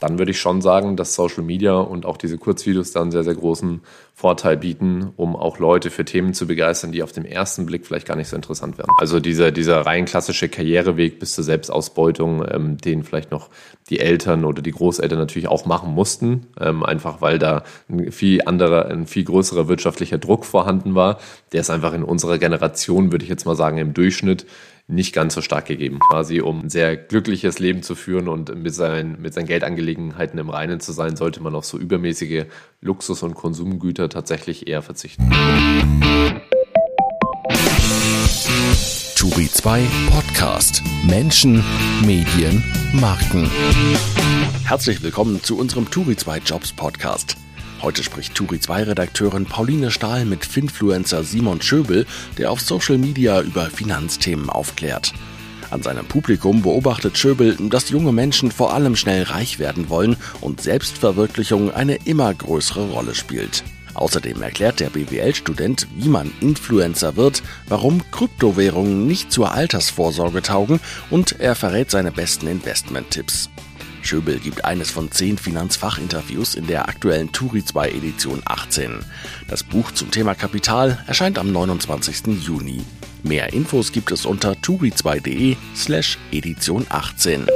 dann würde ich schon sagen, dass Social Media und auch diese Kurzvideos da einen sehr, sehr großen Vorteil bieten, um auch Leute für Themen zu begeistern, die auf den ersten Blick vielleicht gar nicht so interessant werden. Also dieser, dieser rein klassische Karriereweg bis zur Selbstausbeutung, ähm, den vielleicht noch die Eltern oder die Großeltern natürlich auch machen mussten, ähm, einfach weil da ein viel anderer, ein viel größerer wirtschaftlicher Druck vorhanden war. Der ist einfach in unserer Generation, würde ich jetzt mal sagen, im Durchschnitt nicht ganz so stark gegeben. Quasi, um ein sehr glückliches Leben zu führen und mit seinen, mit seinen Geldangelegenheiten im Reinen zu sein, sollte man auf so übermäßige Luxus- und Konsumgüter tatsächlich eher verzichten. Turi 2 Podcast. Menschen, Medien, Marken. Herzlich willkommen zu unserem Turi 2 Jobs Podcast. Heute spricht Turi 2 Redakteurin Pauline Stahl mit Finfluencer Simon Schöbel, der auf Social Media über Finanzthemen aufklärt. An seinem Publikum beobachtet Schöbel, dass junge Menschen vor allem schnell reich werden wollen und Selbstverwirklichung eine immer größere Rolle spielt. Außerdem erklärt der BWL-Student, wie man Influencer wird, warum Kryptowährungen nicht zur Altersvorsorge taugen und er verrät seine besten Investment-Tipps. Schöbel gibt eines von zehn Finanzfachinterviews in der aktuellen Turi 2 Edition 18. Das Buch zum Thema Kapital erscheint am 29. Juni. Mehr Infos gibt es unter turi2.de slash Edition 18.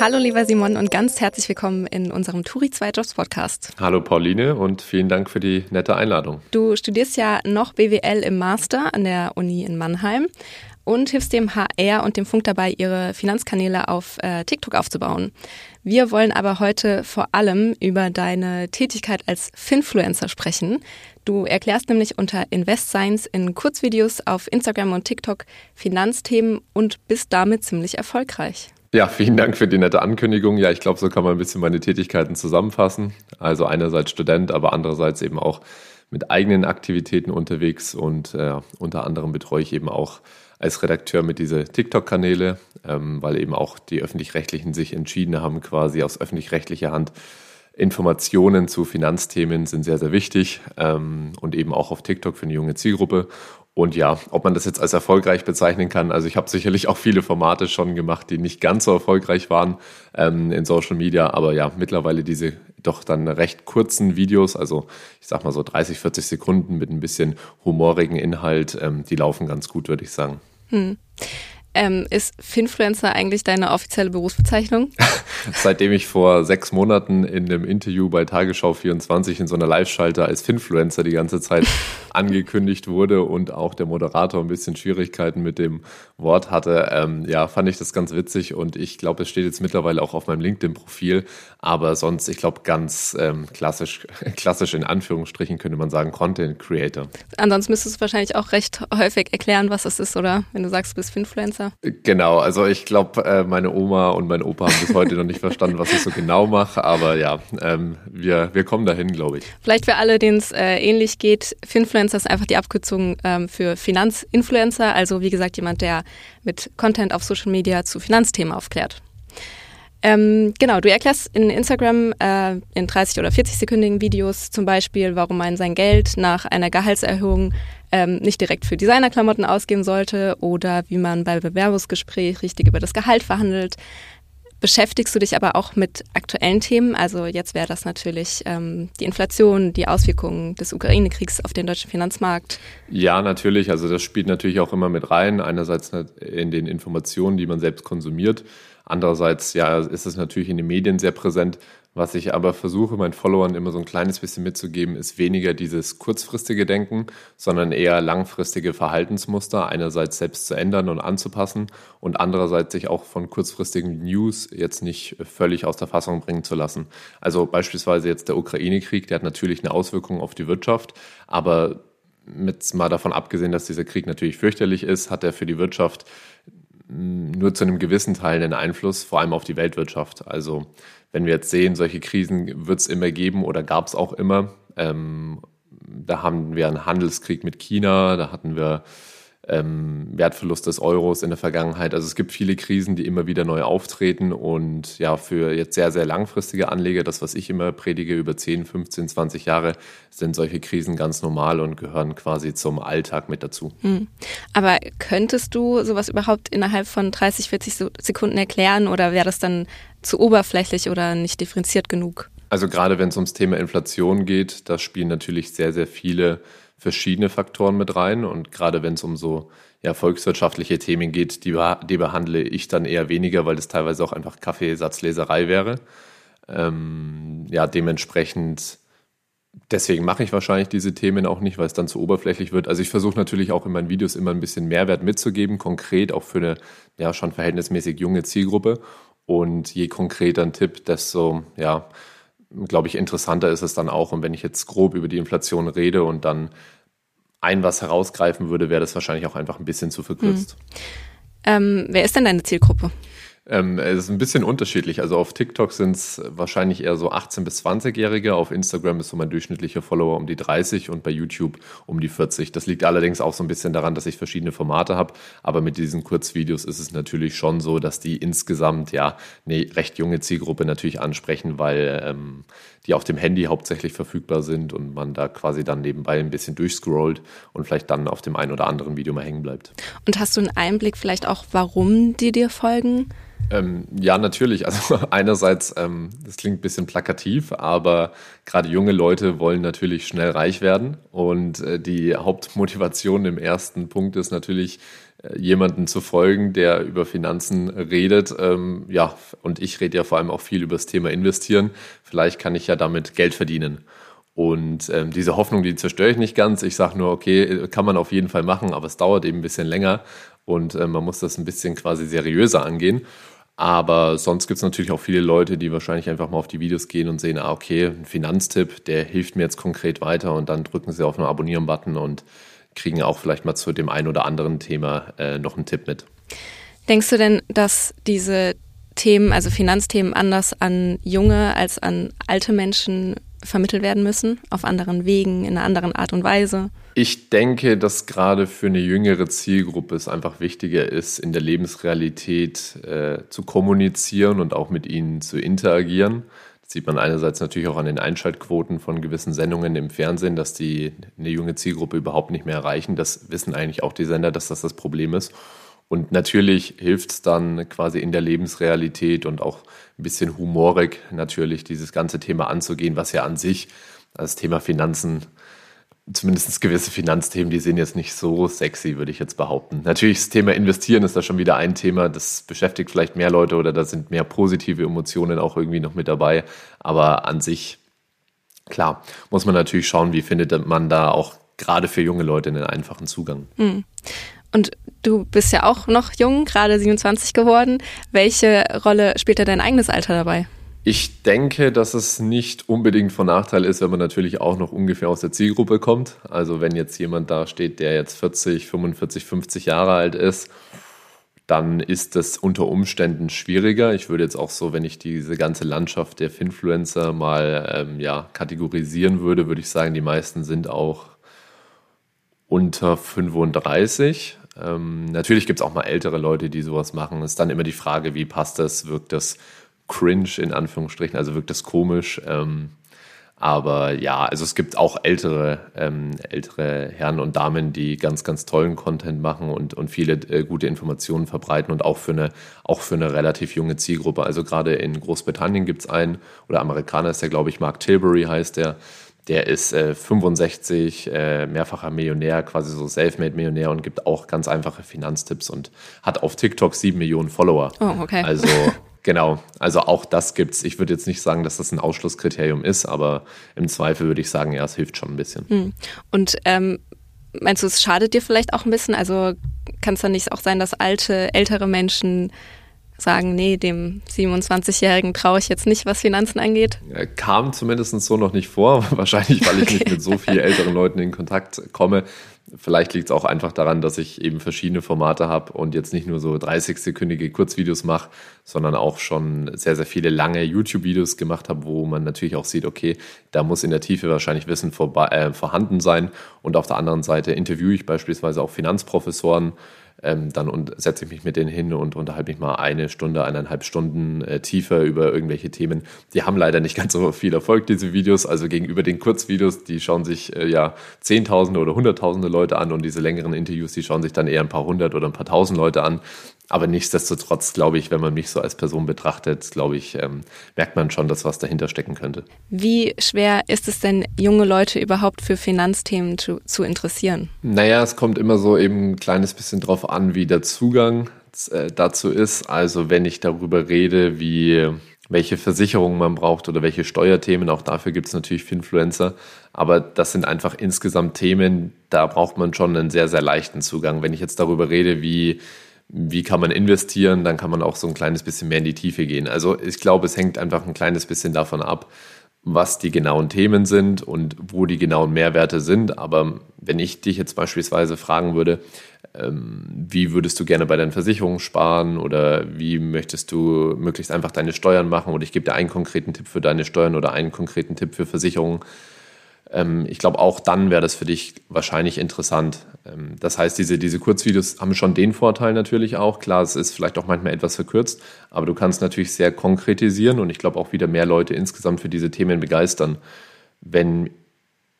Hallo lieber Simon und ganz herzlich willkommen in unserem Turi 2 Jobs Podcast. Hallo Pauline und vielen Dank für die nette Einladung. Du studierst ja noch BWL im Master an der Uni in Mannheim und hilfst dem HR und dem Funk dabei, ihre Finanzkanäle auf äh, TikTok aufzubauen. Wir wollen aber heute vor allem über deine Tätigkeit als Finfluencer sprechen. Du erklärst nämlich unter Invest Science in Kurzvideos auf Instagram und TikTok Finanzthemen und bist damit ziemlich erfolgreich. Ja, vielen Dank für die nette Ankündigung. Ja, ich glaube, so kann man ein bisschen meine Tätigkeiten zusammenfassen. Also einerseits Student, aber andererseits eben auch mit eigenen Aktivitäten unterwegs und äh, unter anderem betreue ich eben auch als Redakteur mit diese TikTok-Kanäle, ähm, weil eben auch die öffentlich-rechtlichen sich entschieden haben, quasi aus öffentlich-rechtlicher Hand Informationen zu Finanzthemen sind sehr, sehr wichtig ähm, und eben auch auf TikTok für eine junge Zielgruppe. Und ja, ob man das jetzt als erfolgreich bezeichnen kann, also ich habe sicherlich auch viele Formate schon gemacht, die nicht ganz so erfolgreich waren ähm, in Social Media, aber ja, mittlerweile diese doch dann recht kurzen Videos, also ich sag mal so 30, 40 Sekunden mit ein bisschen humorigen Inhalt, ähm, die laufen ganz gut, würde ich sagen. Hm. Ähm, ist Finfluencer eigentlich deine offizielle Berufsbezeichnung? Seitdem ich vor sechs Monaten in einem Interview bei Tagesschau 24 in so einer Live-Schalter als Finfluencer die ganze Zeit angekündigt wurde und auch der Moderator ein bisschen Schwierigkeiten mit dem Wort hatte, ähm, ja, fand ich das ganz witzig und ich glaube, es steht jetzt mittlerweile auch auf meinem LinkedIn-Profil, aber sonst, ich glaube, ganz ähm, klassisch, klassisch in Anführungsstrichen könnte man sagen, Content Creator. Ansonsten müsstest du wahrscheinlich auch recht häufig erklären, was das ist, oder? Wenn du sagst, du bist Finfluencer. Influencer? Genau, also ich glaube, äh, meine Oma und mein Opa haben bis heute noch nicht verstanden, was ich so genau mache, aber ja, ähm, wir, wir kommen dahin, glaube ich. Vielleicht für alle, denen es äh, ähnlich geht, Finfluencer ist einfach die Abkürzung ähm, für Finanzinfluencer, also wie gesagt jemand, der mit Content auf Social Media zu Finanzthemen aufklärt. Ähm, genau, du erklärst in Instagram äh, in 30 oder 40 sekündigen Videos zum Beispiel, warum man sein Geld nach einer Gehaltserhöhung ähm, nicht direkt für Designerklamotten ausgeben sollte oder wie man bei Bewerbungsgespräch richtig über das Gehalt verhandelt. Beschäftigst du dich aber auch mit aktuellen Themen? Also jetzt wäre das natürlich ähm, die Inflation, die Auswirkungen des Ukraine-Kriegs auf den deutschen Finanzmarkt. Ja, natürlich. Also das spielt natürlich auch immer mit rein. Einerseits in den Informationen, die man selbst konsumiert. Andererseits, ja, ist es natürlich in den Medien sehr präsent. Was ich aber versuche, meinen Followern immer so ein kleines bisschen mitzugeben, ist weniger dieses kurzfristige Denken, sondern eher langfristige Verhaltensmuster einerseits selbst zu ändern und anzupassen und andererseits sich auch von kurzfristigen News jetzt nicht völlig aus der Fassung bringen zu lassen. Also beispielsweise jetzt der Ukraine-Krieg, der hat natürlich eine Auswirkung auf die Wirtschaft, aber mit mal davon abgesehen, dass dieser Krieg natürlich fürchterlich ist, hat er für die Wirtschaft nur zu einem gewissen Teil einen Einfluss, vor allem auf die Weltwirtschaft. Also wenn wir jetzt sehen, solche Krisen wird es immer geben oder gab es auch immer. Ähm, da haben wir einen Handelskrieg mit China, da hatten wir ähm, Wertverlust des Euros in der Vergangenheit. Also es gibt viele Krisen, die immer wieder neu auftreten und ja, für jetzt sehr, sehr langfristige Anleger, das, was ich immer predige, über 10, 15, 20 Jahre, sind solche Krisen ganz normal und gehören quasi zum Alltag mit dazu. Hm. Aber könntest du sowas überhaupt innerhalb von 30, 40 Sekunden erklären oder wäre das dann zu oberflächlich oder nicht differenziert genug? Also gerade wenn es ums Thema Inflation geht, da spielen natürlich sehr, sehr viele verschiedene Faktoren mit rein. Und gerade wenn es um so ja, volkswirtschaftliche Themen geht, die, die behandle ich dann eher weniger, weil das teilweise auch einfach Kaffeesatzleserei wäre. Ähm, ja, dementsprechend, deswegen mache ich wahrscheinlich diese Themen auch nicht, weil es dann zu oberflächlich wird. Also ich versuche natürlich auch in meinen Videos immer ein bisschen Mehrwert mitzugeben, konkret auch für eine ja schon verhältnismäßig junge Zielgruppe. Und je konkreter ein Tipp, desto ja, glaube ich, interessanter ist es dann auch. Und wenn ich jetzt grob über die Inflation rede und dann ein was herausgreifen würde, wäre das wahrscheinlich auch einfach ein bisschen zu verkürzt. Mhm. Ähm, wer ist denn deine Zielgruppe? Ähm, es ist ein bisschen unterschiedlich. Also auf TikTok sind es wahrscheinlich eher so 18- bis 20-Jährige. Auf Instagram ist so mein durchschnittlicher Follower um die 30 und bei YouTube um die 40. Das liegt allerdings auch so ein bisschen daran, dass ich verschiedene Formate habe. Aber mit diesen Kurzvideos ist es natürlich schon so, dass die insgesamt ja eine recht junge Zielgruppe natürlich ansprechen, weil ähm, die auf dem Handy hauptsächlich verfügbar sind und man da quasi dann nebenbei ein bisschen durchscrollt und vielleicht dann auf dem einen oder anderen Video mal hängen bleibt. Und hast du einen Einblick vielleicht auch, warum die dir folgen? Ähm, ja, natürlich. Also einerseits, ähm, das klingt ein bisschen plakativ, aber gerade junge Leute wollen natürlich schnell reich werden. Und äh, die Hauptmotivation im ersten Punkt ist natürlich, jemanden zu folgen, der über Finanzen redet. Ähm, ja, und ich rede ja vor allem auch viel über das Thema Investieren. Vielleicht kann ich ja damit Geld verdienen. Und ähm, diese Hoffnung, die zerstöre ich nicht ganz. Ich sage nur, okay, kann man auf jeden Fall machen, aber es dauert eben ein bisschen länger und äh, man muss das ein bisschen quasi seriöser angehen. Aber sonst gibt es natürlich auch viele Leute, die wahrscheinlich einfach mal auf die Videos gehen und sehen, ah, okay, ein Finanztipp, der hilft mir jetzt konkret weiter und dann drücken sie auf einen Abonnieren-Button und kriegen auch vielleicht mal zu dem einen oder anderen Thema äh, noch einen Tipp mit. Denkst du denn, dass diese Themen, also Finanzthemen, anders an junge als an alte Menschen vermittelt werden müssen, auf anderen Wegen, in einer anderen Art und Weise? Ich denke, dass gerade für eine jüngere Zielgruppe es einfach wichtiger ist, in der Lebensrealität äh, zu kommunizieren und auch mit ihnen zu interagieren. Das sieht man einerseits natürlich auch an den Einschaltquoten von gewissen Sendungen im Fernsehen, dass die eine junge Zielgruppe überhaupt nicht mehr erreichen. Das wissen eigentlich auch die Sender, dass das das Problem ist. Und natürlich hilft es dann quasi in der Lebensrealität und auch ein bisschen humorig natürlich dieses ganze Thema anzugehen, was ja an sich das Thema Finanzen, zumindest gewisse Finanzthemen, die sind jetzt nicht so sexy, würde ich jetzt behaupten. Natürlich das Thema Investieren ist da schon wieder ein Thema, das beschäftigt vielleicht mehr Leute oder da sind mehr positive Emotionen auch irgendwie noch mit dabei. Aber an sich, klar, muss man natürlich schauen, wie findet man da auch gerade für junge Leute einen einfachen Zugang. Mhm. Und du bist ja auch noch jung, gerade 27 geworden. Welche Rolle spielt da dein eigenes Alter dabei? Ich denke, dass es nicht unbedingt von Nachteil ist, wenn man natürlich auch noch ungefähr aus der Zielgruppe kommt. Also wenn jetzt jemand da steht, der jetzt 40, 45, 50 Jahre alt ist, dann ist das unter Umständen schwieriger. Ich würde jetzt auch so, wenn ich diese ganze Landschaft der Finfluencer mal ähm, ja, kategorisieren würde, würde ich sagen, die meisten sind auch unter 35. Ähm, natürlich gibt es auch mal ältere Leute, die sowas machen. Es ist dann immer die Frage, wie passt das? Wirkt das cringe in Anführungsstrichen? Also wirkt das komisch? Ähm, aber ja, also es gibt auch ältere, ähm, ältere Herren und Damen, die ganz, ganz tollen Content machen und, und viele äh, gute Informationen verbreiten und auch für eine, auch für eine relativ junge Zielgruppe. Also gerade in Großbritannien gibt es einen, oder Amerikaner ist der, glaube ich, Mark Tilbury heißt der, der ist äh, 65, äh, mehrfacher Millionär, quasi so Selfmade-Millionär und gibt auch ganz einfache Finanztipps und hat auf TikTok sieben Millionen Follower. Oh, okay. Also genau, also auch das gibt's. Ich würde jetzt nicht sagen, dass das ein Ausschlusskriterium ist, aber im Zweifel würde ich sagen, ja, es hilft schon ein bisschen. Hm. Und ähm, meinst du, es schadet dir vielleicht auch ein bisschen? Also kann es dann nicht auch sein, dass alte, ältere Menschen sagen, nee, dem 27-Jährigen traue ich jetzt nicht, was Finanzen angeht? Kam zumindest so noch nicht vor. Wahrscheinlich, weil ich okay. nicht mit so vielen älteren Leuten in Kontakt komme. Vielleicht liegt es auch einfach daran, dass ich eben verschiedene Formate habe und jetzt nicht nur so 30-sekündige Kurzvideos mache, sondern auch schon sehr, sehr viele lange YouTube-Videos gemacht habe, wo man natürlich auch sieht, okay, da muss in der Tiefe wahrscheinlich Wissen vorbei, äh, vorhanden sein. Und auf der anderen Seite interviewe ich beispielsweise auch Finanzprofessoren, ähm, dann setze ich mich mit denen hin und unterhalte mich mal eine Stunde, eineinhalb Stunden äh, tiefer über irgendwelche Themen. Die haben leider nicht ganz so viel Erfolg, diese Videos. Also gegenüber den Kurzvideos, die schauen sich äh, ja Zehntausende oder Hunderttausende Leute an und diese längeren Interviews, die schauen sich dann eher ein paar hundert oder ein paar tausend Leute an. Aber nichtsdestotrotz, glaube ich, wenn man mich so als Person betrachtet, glaube ich, ähm, merkt man schon, dass was dahinter stecken könnte. Wie schwer ist es denn, junge Leute überhaupt für Finanzthemen zu, zu interessieren? Naja, es kommt immer so eben ein kleines bisschen drauf an, wie der Zugang äh, dazu ist. Also wenn ich darüber rede, wie welche Versicherungen man braucht oder welche Steuerthemen. Auch dafür gibt es natürlich Finfluencer. Aber das sind einfach insgesamt Themen, da braucht man schon einen sehr, sehr leichten Zugang. Wenn ich jetzt darüber rede, wie wie kann man investieren, dann kann man auch so ein kleines bisschen mehr in die Tiefe gehen. Also ich glaube, es hängt einfach ein kleines bisschen davon ab, was die genauen Themen sind und wo die genauen Mehrwerte sind. Aber wenn ich dich jetzt beispielsweise fragen würde, ähm, wie würdest du gerne bei deinen Versicherungen sparen oder wie möchtest du möglichst einfach deine Steuern machen oder ich gebe dir einen konkreten Tipp für deine Steuern oder einen konkreten Tipp für Versicherungen, ähm, ich glaube, auch dann wäre das für dich wahrscheinlich interessant. Ähm, das heißt, diese, diese Kurzvideos haben schon den Vorteil natürlich auch. Klar, es ist vielleicht auch manchmal etwas verkürzt, aber du kannst natürlich sehr konkretisieren und ich glaube auch wieder mehr Leute insgesamt für diese Themen begeistern. Wenn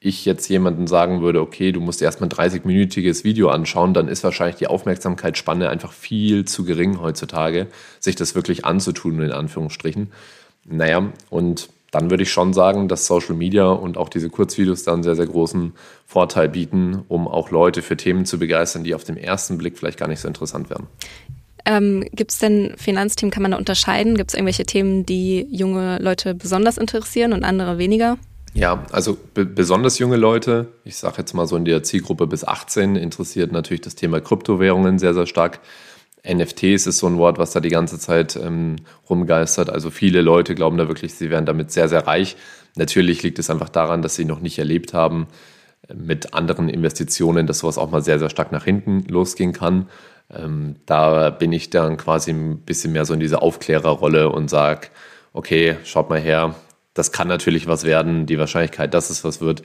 ich jetzt jemanden sagen würde, okay, du musst erstmal ein 30-minütiges Video anschauen, dann ist wahrscheinlich die Aufmerksamkeitsspanne einfach viel zu gering heutzutage, sich das wirklich anzutun, in Anführungsstrichen. Naja, und dann würde ich schon sagen, dass Social Media und auch diese Kurzvideos da einen sehr, sehr großen Vorteil bieten, um auch Leute für Themen zu begeistern, die auf den ersten Blick vielleicht gar nicht so interessant wären. Ähm, Gibt es denn Finanzthemen, kann man da unterscheiden? Gibt es irgendwelche Themen, die junge Leute besonders interessieren und andere weniger? Ja, also besonders junge Leute, ich sage jetzt mal so in der Zielgruppe bis 18, interessiert natürlich das Thema Kryptowährungen sehr, sehr stark. NFTs ist so ein Wort, was da die ganze Zeit ähm, rumgeistert. Also viele Leute glauben da wirklich, sie wären damit sehr, sehr reich. Natürlich liegt es einfach daran, dass sie noch nicht erlebt haben äh, mit anderen Investitionen, dass sowas auch mal sehr, sehr stark nach hinten losgehen kann. Ähm, da bin ich dann quasi ein bisschen mehr so in dieser Aufklärerrolle und sage, okay, schaut mal her, das kann natürlich was werden. Die Wahrscheinlichkeit, dass es was wird,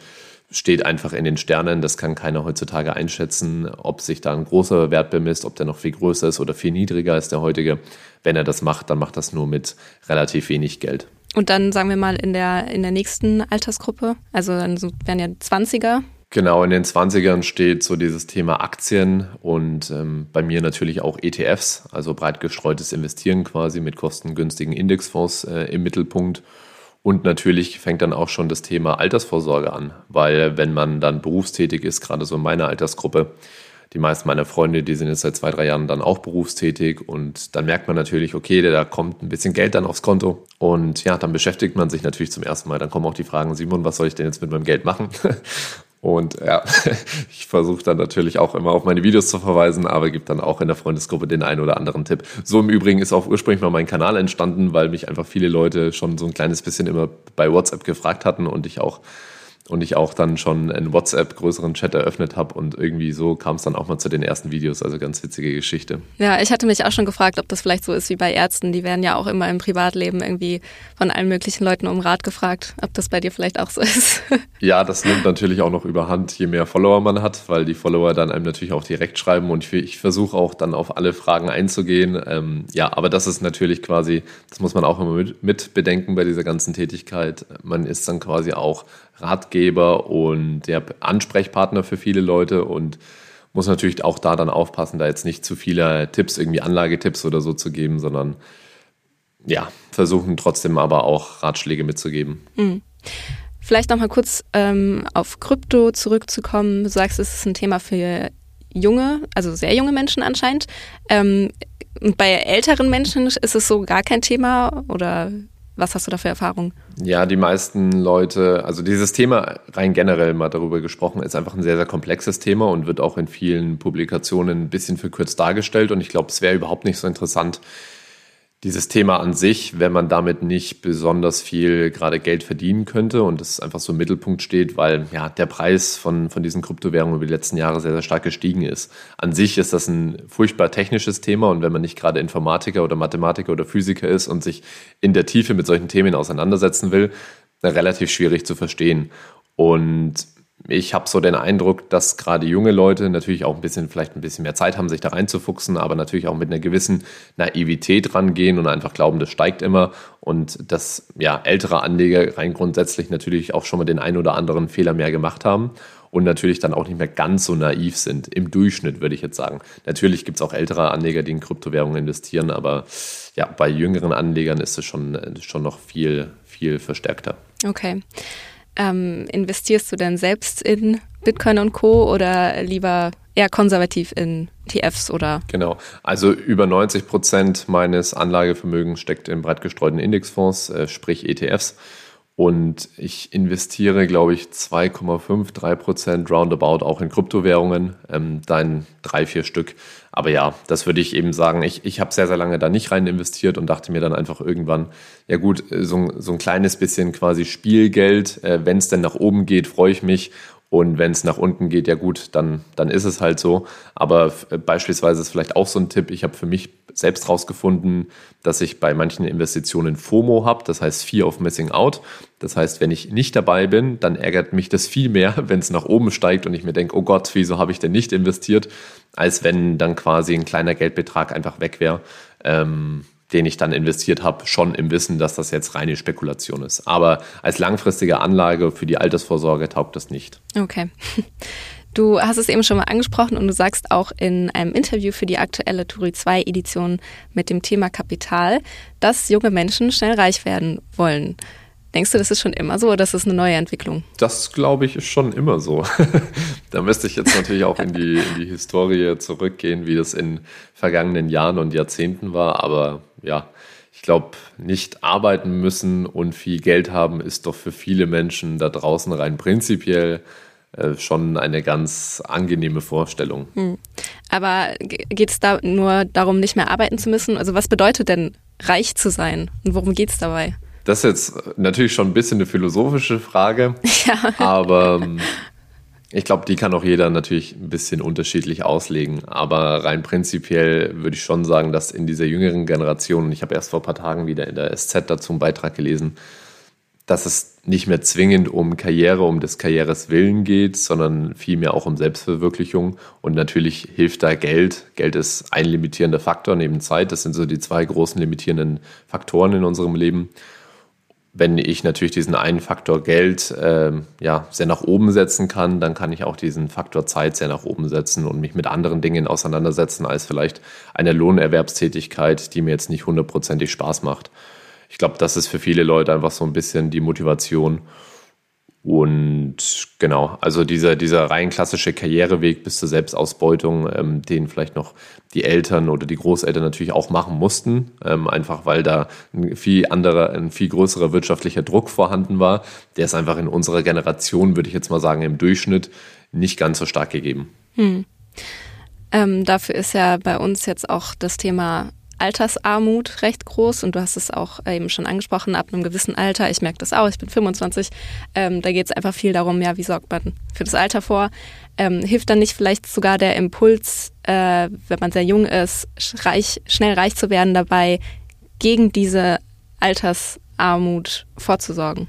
steht einfach in den Sternen. Das kann keiner heutzutage einschätzen, ob sich da ein großer Wert bemisst, ob der noch viel größer ist oder viel niedriger ist der heutige. Wenn er das macht, dann macht das nur mit relativ wenig Geld. Und dann sagen wir mal in der, in der nächsten Altersgruppe, also dann wären ja 20er. Genau, in den 20ern steht so dieses Thema Aktien und ähm, bei mir natürlich auch ETFs, also breit gestreutes Investieren quasi mit kostengünstigen Indexfonds äh, im Mittelpunkt. Und natürlich fängt dann auch schon das Thema Altersvorsorge an, weil wenn man dann berufstätig ist, gerade so in meiner Altersgruppe, die meisten meiner Freunde, die sind jetzt seit zwei, drei Jahren dann auch berufstätig und dann merkt man natürlich, okay, da kommt ein bisschen Geld dann aufs Konto und ja, dann beschäftigt man sich natürlich zum ersten Mal. Dann kommen auch die Fragen, Simon, was soll ich denn jetzt mit meinem Geld machen? Und ja, ich versuche dann natürlich auch immer auf meine Videos zu verweisen, aber gibt dann auch in der Freundesgruppe den einen oder anderen Tipp. So im Übrigen ist auch ursprünglich mal mein Kanal entstanden, weil mich einfach viele Leute schon so ein kleines bisschen immer bei WhatsApp gefragt hatten und ich auch und ich auch dann schon einen WhatsApp größeren Chat eröffnet habe und irgendwie so kam es dann auch mal zu den ersten Videos, also ganz witzige Geschichte. Ja, ich hatte mich auch schon gefragt, ob das vielleicht so ist wie bei Ärzten, die werden ja auch immer im Privatleben irgendwie von allen möglichen Leuten um Rat gefragt, ob das bei dir vielleicht auch so ist. ja, das nimmt natürlich auch noch überhand, je mehr Follower man hat, weil die Follower dann einem natürlich auch direkt schreiben und ich, ich versuche auch dann auf alle Fragen einzugehen. Ähm, ja, aber das ist natürlich quasi, das muss man auch immer mit, mit bedenken bei dieser ganzen Tätigkeit. Man ist dann quasi auch Ratgeber und der Ansprechpartner für viele Leute und muss natürlich auch da dann aufpassen, da jetzt nicht zu viele Tipps, irgendwie Anlagetipps oder so zu geben, sondern ja, versuchen trotzdem aber auch Ratschläge mitzugeben. Mhm. Vielleicht nochmal kurz ähm, auf Krypto zurückzukommen. Du sagst, es ist ein Thema für junge, also sehr junge Menschen anscheinend. Ähm, bei älteren Menschen ist es so gar kein Thema oder was hast du da für Erfahrungen? Ja, die meisten Leute, also dieses Thema rein generell mal darüber gesprochen, ist einfach ein sehr, sehr komplexes Thema und wird auch in vielen Publikationen ein bisschen verkürzt dargestellt. Und ich glaube, es wäre überhaupt nicht so interessant, dieses Thema an sich, wenn man damit nicht besonders viel gerade Geld verdienen könnte und das einfach so im Mittelpunkt steht, weil ja der Preis von, von diesen Kryptowährungen über die letzten Jahre sehr, sehr stark gestiegen ist. An sich ist das ein furchtbar technisches Thema und wenn man nicht gerade Informatiker oder Mathematiker oder Physiker ist und sich in der Tiefe mit solchen Themen auseinandersetzen will, relativ schwierig zu verstehen. Und ich habe so den Eindruck, dass gerade junge Leute natürlich auch ein bisschen, vielleicht ein bisschen mehr Zeit haben, sich da reinzufuchsen, aber natürlich auch mit einer gewissen Naivität rangehen und einfach glauben, das steigt immer und dass ja ältere Anleger rein grundsätzlich natürlich auch schon mal den einen oder anderen Fehler mehr gemacht haben und natürlich dann auch nicht mehr ganz so naiv sind. Im Durchschnitt würde ich jetzt sagen. Natürlich gibt es auch ältere Anleger, die in Kryptowährungen investieren, aber ja, bei jüngeren Anlegern ist es schon, schon noch viel, viel verstärkter. Okay. Ähm, investierst du denn selbst in Bitcoin und Co. oder lieber eher konservativ in TFs oder? Genau. Also über 90 Prozent meines Anlagevermögens steckt in breit gestreuten Indexfonds, äh, sprich ETFs. Und ich investiere, glaube ich, 2,5, 3 Prozent roundabout auch in Kryptowährungen, ähm, dann drei, vier Stück. Aber ja, das würde ich eben sagen. Ich, ich habe sehr, sehr lange da nicht rein investiert und dachte mir dann einfach irgendwann, ja gut, so, so ein kleines bisschen quasi Spielgeld. Äh, Wenn es denn nach oben geht, freue ich mich. Und wenn es nach unten geht, ja gut, dann, dann ist es halt so. Aber beispielsweise ist vielleicht auch so ein Tipp, ich habe für mich selbst rausgefunden, dass ich bei manchen Investitionen FOMO habe, das heißt Fear of Missing Out. Das heißt, wenn ich nicht dabei bin, dann ärgert mich das viel mehr, wenn es nach oben steigt und ich mir denke, oh Gott, wieso habe ich denn nicht investiert, als wenn dann quasi ein kleiner Geldbetrag einfach weg wäre. Ähm, den ich dann investiert habe, schon im Wissen, dass das jetzt reine Spekulation ist. Aber als langfristige Anlage für die Altersvorsorge taugt das nicht. Okay. Du hast es eben schon mal angesprochen und du sagst auch in einem Interview für die aktuelle Turi 2 Edition mit dem Thema Kapital, dass junge Menschen schnell reich werden wollen. Denkst du, das ist schon immer so oder ist das eine neue Entwicklung? Das glaube ich ist schon immer so. da müsste ich jetzt natürlich auch in die, in die Historie zurückgehen, wie das in vergangenen Jahren und Jahrzehnten war. Aber ja, ich glaube, nicht arbeiten müssen und viel Geld haben, ist doch für viele Menschen da draußen rein prinzipiell äh, schon eine ganz angenehme Vorstellung. Hm. Aber geht es da nur darum, nicht mehr arbeiten zu müssen? Also was bedeutet denn reich zu sein und worum geht es dabei? Das ist jetzt natürlich schon ein bisschen eine philosophische Frage, ja. aber ähm, ich glaube, die kann auch jeder natürlich ein bisschen unterschiedlich auslegen. Aber rein prinzipiell würde ich schon sagen, dass in dieser jüngeren Generation, und ich habe erst vor ein paar Tagen wieder in der SZ dazu einen Beitrag gelesen, dass es nicht mehr zwingend um Karriere, um des Karrieres willen geht, sondern vielmehr auch um Selbstverwirklichung. Und natürlich hilft da Geld. Geld ist ein limitierender Faktor neben Zeit. Das sind so die zwei großen limitierenden Faktoren in unserem Leben wenn ich natürlich diesen einen Faktor Geld äh, ja, sehr nach oben setzen kann, dann kann ich auch diesen Faktor Zeit sehr nach oben setzen und mich mit anderen Dingen auseinandersetzen als vielleicht eine Lohnerwerbstätigkeit, die mir jetzt nicht hundertprozentig Spaß macht. Ich glaube, das ist für viele Leute einfach so ein bisschen die Motivation. Und genau, also dieser, dieser rein klassische Karriereweg bis zur Selbstausbeutung, ähm, den vielleicht noch die Eltern oder die Großeltern natürlich auch machen mussten, ähm, einfach weil da ein viel anderer, ein viel größerer wirtschaftlicher Druck vorhanden war. Der ist einfach in unserer Generation, würde ich jetzt mal sagen, im Durchschnitt nicht ganz so stark gegeben. Hm. Ähm, dafür ist ja bei uns jetzt auch das Thema Altersarmut recht groß und du hast es auch eben schon angesprochen, ab einem gewissen Alter, ich merke das auch, ich bin 25, ähm, da geht es einfach viel darum, ja, wie sorgt man für das Alter vor? Ähm, hilft dann nicht vielleicht sogar der Impuls, äh, wenn man sehr jung ist, reich, schnell reich zu werden, dabei gegen diese Altersarmut vorzusorgen?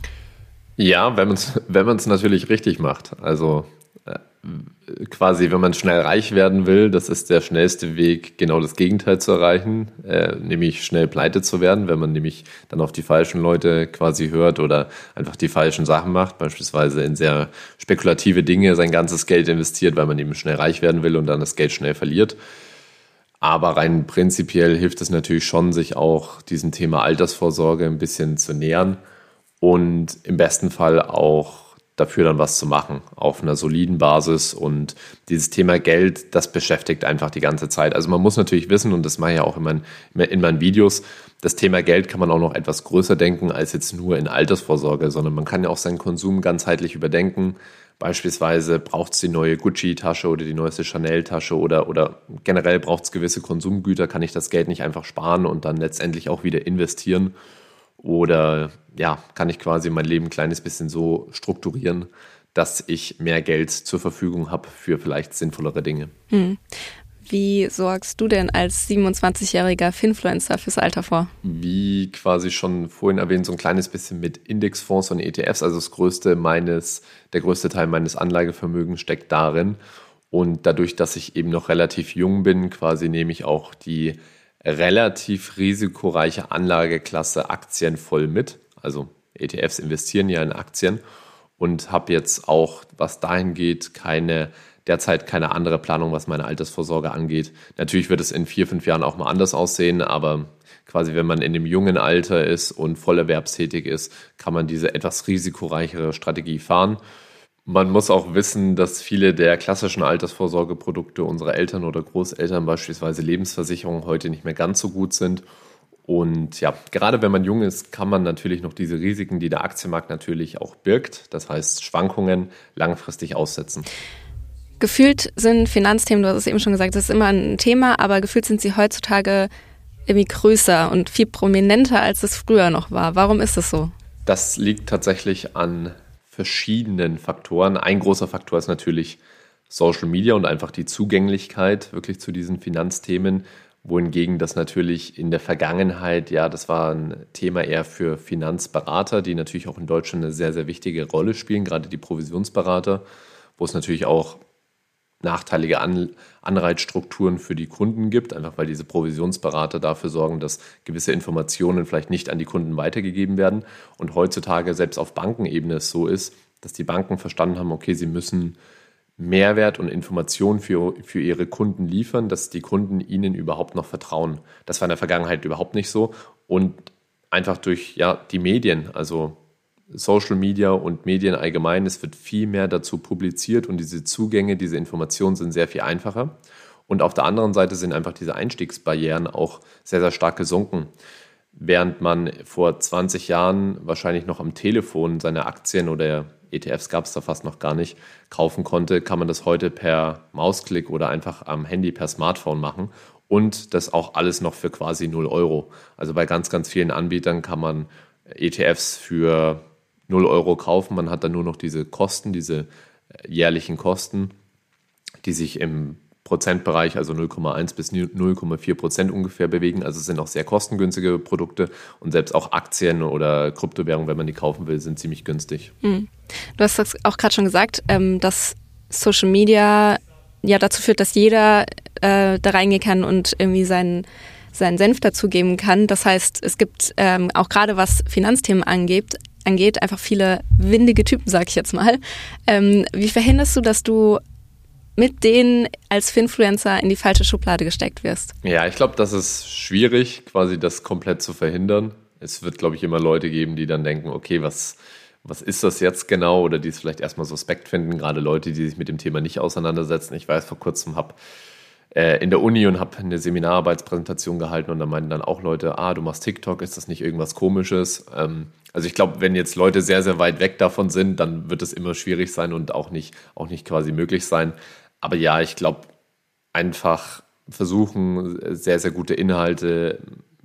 Ja, wenn man es wenn natürlich richtig macht. Also quasi, wenn man schnell reich werden will, das ist der schnellste Weg, genau das Gegenteil zu erreichen, äh, nämlich schnell pleite zu werden, wenn man nämlich dann auf die falschen Leute quasi hört oder einfach die falschen Sachen macht, beispielsweise in sehr spekulative Dinge sein ganzes Geld investiert, weil man eben schnell reich werden will und dann das Geld schnell verliert. Aber rein prinzipiell hilft es natürlich schon, sich auch diesem Thema Altersvorsorge ein bisschen zu nähern und im besten Fall auch dafür dann was zu machen auf einer soliden Basis. Und dieses Thema Geld, das beschäftigt einfach die ganze Zeit. Also man muss natürlich wissen, und das mache ich ja auch in meinen, in meinen Videos, das Thema Geld kann man auch noch etwas größer denken als jetzt nur in Altersvorsorge, sondern man kann ja auch seinen Konsum ganzheitlich überdenken. Beispielsweise braucht es die neue Gucci-Tasche oder die neueste Chanel-Tasche oder, oder generell braucht es gewisse Konsumgüter, kann ich das Geld nicht einfach sparen und dann letztendlich auch wieder investieren. Oder ja, kann ich quasi mein Leben ein kleines bisschen so strukturieren, dass ich mehr Geld zur Verfügung habe für vielleicht sinnvollere Dinge. Hm. Wie sorgst du denn als 27-jähriger Finfluencer fürs Alter vor? Wie quasi schon vorhin erwähnt, so ein kleines bisschen mit Indexfonds und ETFs. Also das größte meines, der größte Teil meines Anlagevermögens steckt darin. Und dadurch, dass ich eben noch relativ jung bin, quasi nehme ich auch die relativ risikoreiche Anlageklasse Aktien voll mit. Also ETFs investieren ja in Aktien und habe jetzt auch, was dahin geht, keine derzeit keine andere Planung, was meine Altersvorsorge angeht. Natürlich wird es in vier, fünf Jahren auch mal anders aussehen, aber quasi wenn man in dem jungen Alter ist und vollerwerbstätig ist, kann man diese etwas risikoreichere Strategie fahren. Man muss auch wissen, dass viele der klassischen Altersvorsorgeprodukte unserer Eltern oder Großeltern, beispielsweise Lebensversicherungen, heute nicht mehr ganz so gut sind. Und ja, gerade wenn man jung ist, kann man natürlich noch diese Risiken, die der Aktienmarkt natürlich auch birgt, das heißt Schwankungen, langfristig aussetzen. Gefühlt sind Finanzthemen, du hast es eben schon gesagt, das ist immer ein Thema, aber gefühlt sind sie heutzutage irgendwie größer und viel prominenter, als es früher noch war. Warum ist das so? Das liegt tatsächlich an verschiedenen Faktoren. Ein großer Faktor ist natürlich Social Media und einfach die Zugänglichkeit wirklich zu diesen Finanzthemen, wohingegen das natürlich in der Vergangenheit, ja, das war ein Thema eher für Finanzberater, die natürlich auch in Deutschland eine sehr, sehr wichtige Rolle spielen, gerade die Provisionsberater, wo es natürlich auch nachteilige An Anreizstrukturen für die Kunden gibt, einfach weil diese Provisionsberater dafür sorgen, dass gewisse Informationen vielleicht nicht an die Kunden weitergegeben werden. Und heutzutage selbst auf Bankenebene es so ist, dass die Banken verstanden haben, okay, sie müssen Mehrwert und Informationen für, für ihre Kunden liefern, dass die Kunden ihnen überhaupt noch vertrauen. Das war in der Vergangenheit überhaupt nicht so. Und einfach durch ja, die Medien, also Social Media und Medien allgemein, es wird viel mehr dazu publiziert und diese Zugänge, diese Informationen sind sehr viel einfacher. Und auf der anderen Seite sind einfach diese Einstiegsbarrieren auch sehr, sehr stark gesunken. Während man vor 20 Jahren wahrscheinlich noch am Telefon seine Aktien oder ETFs gab es da fast noch gar nicht, kaufen konnte, kann man das heute per Mausklick oder einfach am Handy per Smartphone machen. Und das auch alles noch für quasi 0 Euro. Also bei ganz, ganz vielen Anbietern kann man ETFs für 0 Euro kaufen. Man hat dann nur noch diese Kosten, diese äh, jährlichen Kosten, die sich im Prozentbereich, also 0,1 bis 0,4 Prozent ungefähr bewegen. Also es sind auch sehr kostengünstige Produkte und selbst auch Aktien oder Kryptowährungen, wenn man die kaufen will, sind ziemlich günstig. Mhm. Du hast auch gerade schon gesagt, ähm, dass Social Media ja dazu führt, dass jeder äh, da reingehen kann und irgendwie seinen seinen Senf dazugeben kann. Das heißt, es gibt ähm, auch gerade was Finanzthemen angeht, angeht, einfach viele windige Typen, sag ich jetzt mal. Ähm, wie verhinderst du, dass du mit denen als Finfluencer in die falsche Schublade gesteckt wirst? Ja, ich glaube, das ist schwierig, quasi das komplett zu verhindern. Es wird, glaube ich, immer Leute geben, die dann denken, okay, was, was ist das jetzt genau? Oder die es vielleicht erstmal suspekt finden, gerade Leute, die sich mit dem Thema nicht auseinandersetzen. Ich weiß, vor kurzem habe äh, in der Uni und habe eine Seminararbeitspräsentation gehalten und da meinten dann auch Leute, ah, du machst TikTok, ist das nicht irgendwas Komisches? Ähm, also ich glaube, wenn jetzt Leute sehr, sehr weit weg davon sind, dann wird es immer schwierig sein und auch nicht, auch nicht quasi möglich sein. Aber ja, ich glaube, einfach versuchen, sehr, sehr gute Inhalte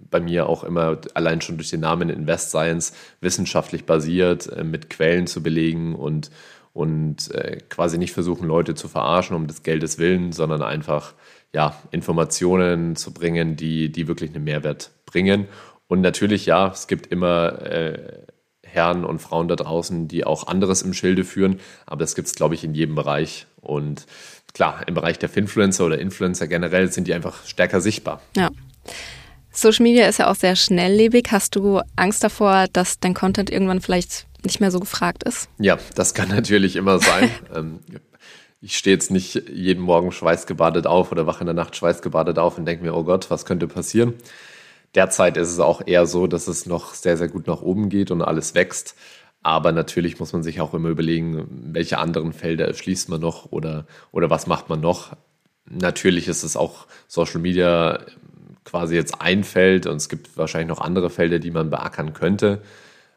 bei mir auch immer allein schon durch den Namen Invest Science wissenschaftlich basiert, äh, mit Quellen zu belegen und, und äh, quasi nicht versuchen, Leute zu verarschen um des Geldes willen, sondern einfach ja, Informationen zu bringen, die, die wirklich einen Mehrwert bringen. Und natürlich, ja, es gibt immer äh, Herren und Frauen da draußen, die auch anderes im Schilde führen, aber das gibt es, glaube ich, in jedem Bereich. Und klar, im Bereich der Finfluencer oder Influencer generell sind die einfach stärker sichtbar. Ja. Social Media ist ja auch sehr schnelllebig. Hast du Angst davor, dass dein Content irgendwann vielleicht nicht mehr so gefragt ist? Ja, das kann natürlich immer sein. ähm, ich stehe jetzt nicht jeden Morgen schweißgebadet auf oder wache in der Nacht schweißgebadet auf und denke mir, oh Gott, was könnte passieren? Derzeit ist es auch eher so, dass es noch sehr, sehr gut nach oben geht und alles wächst. Aber natürlich muss man sich auch immer überlegen, welche anderen Felder erschließt man noch oder, oder was macht man noch. Natürlich ist es auch Social Media quasi jetzt ein Feld und es gibt wahrscheinlich noch andere Felder, die man beackern könnte.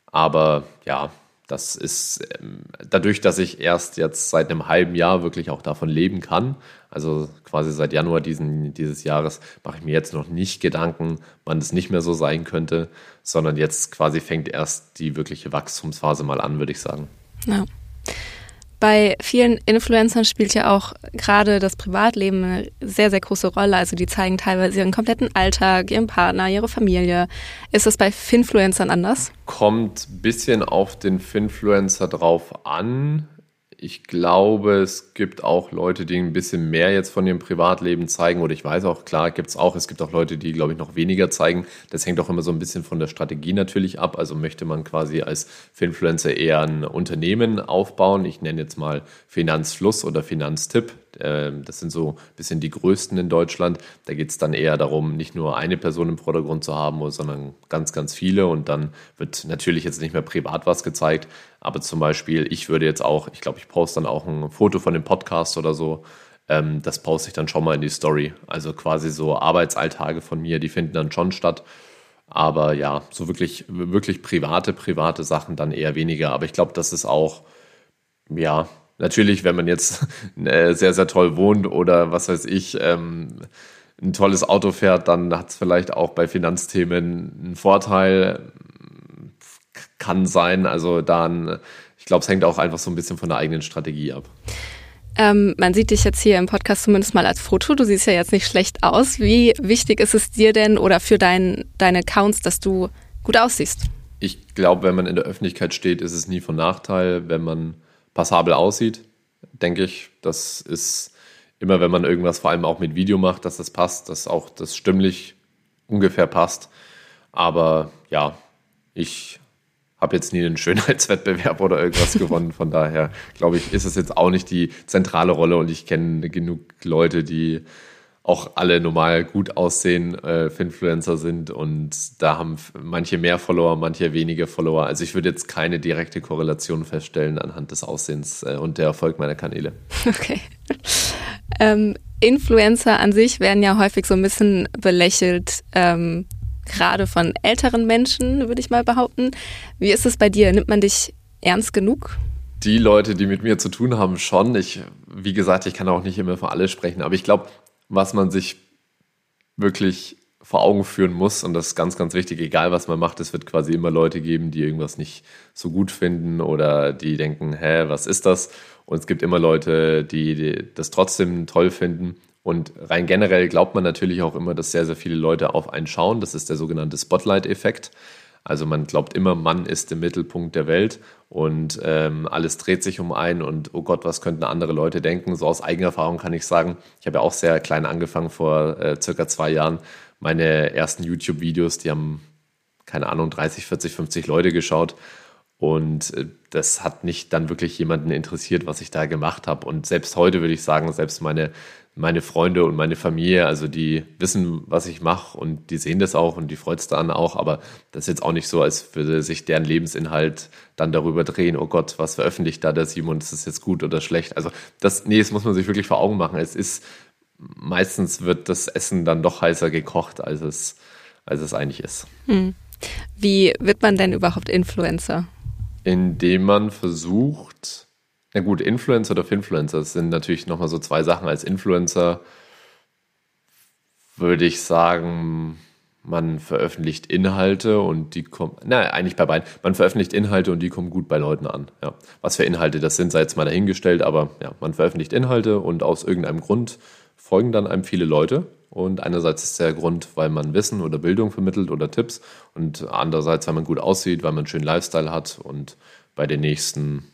Aber ja, das ist ähm, dadurch, dass ich erst jetzt seit einem halben Jahr wirklich auch davon leben kann, also quasi seit Januar diesen, dieses Jahres, mache ich mir jetzt noch nicht Gedanken, wann es nicht mehr so sein könnte, sondern jetzt quasi fängt erst die wirkliche Wachstumsphase mal an, würde ich sagen. Ja. Bei vielen Influencern spielt ja auch gerade das Privatleben eine sehr, sehr große Rolle. Also die zeigen teilweise ihren kompletten Alltag, ihren Partner, ihre Familie. Ist das bei Finfluencern anders? Kommt ein bisschen auf den Finfluencer drauf an ich glaube, es gibt auch Leute, die ein bisschen mehr jetzt von ihrem Privatleben zeigen. Oder ich weiß auch, klar, gibt es auch. Es gibt auch Leute, die, glaube ich, noch weniger zeigen. Das hängt auch immer so ein bisschen von der Strategie natürlich ab. Also möchte man quasi als Finfluencer eher ein Unternehmen aufbauen. Ich nenne jetzt mal Finanzfluss oder Finanztipp. Ähm, das sind so ein bisschen die größten in Deutschland. Da geht es dann eher darum, nicht nur eine Person im Vordergrund zu haben, sondern ganz, ganz viele. Und dann wird natürlich jetzt nicht mehr privat was gezeigt. Aber zum Beispiel, ich würde jetzt auch, ich glaube, ich poste dann auch ein Foto von dem Podcast oder so. Ähm, das poste ich dann schon mal in die Story. Also quasi so Arbeitsalltage von mir, die finden dann schon statt. Aber ja, so wirklich, wirklich private, private Sachen dann eher weniger. Aber ich glaube, das ist auch, ja, Natürlich, wenn man jetzt äh, sehr, sehr toll wohnt oder was weiß ich, ähm, ein tolles Auto fährt, dann hat es vielleicht auch bei Finanzthemen einen Vorteil. Kann sein. Also dann, ich glaube, es hängt auch einfach so ein bisschen von der eigenen Strategie ab. Ähm, man sieht dich jetzt hier im Podcast zumindest mal als Foto. Du siehst ja jetzt nicht schlecht aus. Wie wichtig ist es dir denn oder für dein, deine Accounts, dass du gut aussiehst? Ich glaube, wenn man in der Öffentlichkeit steht, ist es nie von Nachteil, wenn man passabel aussieht, denke ich. Das ist immer, wenn man irgendwas vor allem auch mit Video macht, dass das passt, dass auch das stimmlich ungefähr passt. Aber ja, ich habe jetzt nie einen Schönheitswettbewerb oder irgendwas gewonnen. Von daher glaube ich, ist es jetzt auch nicht die zentrale Rolle und ich kenne genug Leute, die auch alle normal gut aussehen, äh, Finfluencer sind und da haben manche mehr Follower, manche weniger Follower. Also ich würde jetzt keine direkte Korrelation feststellen anhand des Aussehens äh, und der Erfolg meiner Kanäle. Okay. Ähm, Influencer an sich werden ja häufig so ein bisschen belächelt, ähm, gerade von älteren Menschen, würde ich mal behaupten. Wie ist es bei dir? Nimmt man dich ernst genug? Die Leute, die mit mir zu tun haben, schon. Ich, wie gesagt, ich kann auch nicht immer für alle sprechen, aber ich glaube, was man sich wirklich vor Augen führen muss. Und das ist ganz, ganz wichtig, egal was man macht, es wird quasi immer Leute geben, die irgendwas nicht so gut finden oder die denken, hä, was ist das? Und es gibt immer Leute, die, die das trotzdem toll finden. Und rein generell glaubt man natürlich auch immer, dass sehr, sehr viele Leute auf einen schauen. Das ist der sogenannte Spotlight-Effekt. Also man glaubt immer, Mann ist im Mittelpunkt der Welt und ähm, alles dreht sich um einen und oh Gott, was könnten andere Leute denken? So aus Eigenerfahrung kann ich sagen, ich habe ja auch sehr klein angefangen vor äh, circa zwei Jahren. Meine ersten YouTube-Videos, die haben, keine Ahnung, 30, 40, 50 Leute geschaut. Und äh, das hat nicht dann wirklich jemanden interessiert, was ich da gemacht habe. Und selbst heute würde ich sagen, selbst meine meine Freunde und meine Familie, also die wissen, was ich mache und die sehen das auch und die freut es dann auch, aber das ist jetzt auch nicht so, als würde sich deren Lebensinhalt dann darüber drehen, oh Gott, was veröffentlicht da der Simon, ist das jetzt gut oder schlecht? Also das, nee, das muss man sich wirklich vor Augen machen. Es ist, meistens wird das Essen dann doch heißer gekocht, als es, als es eigentlich ist. Hm. Wie wird man denn überhaupt Influencer? Indem man versucht, ja gut, Influencer oder Finfluencer sind natürlich nochmal so zwei Sachen. Als Influencer würde ich sagen, man veröffentlicht Inhalte und die kommen, na, eigentlich bei beiden. Man veröffentlicht Inhalte und die kommen gut bei Leuten an. Ja. Was für Inhalte das sind, sei jetzt mal dahingestellt, aber ja, man veröffentlicht Inhalte und aus irgendeinem Grund folgen dann einem viele Leute. Und einerseits ist der Grund, weil man Wissen oder Bildung vermittelt oder Tipps und andererseits, weil man gut aussieht, weil man einen schönen Lifestyle hat und bei den nächsten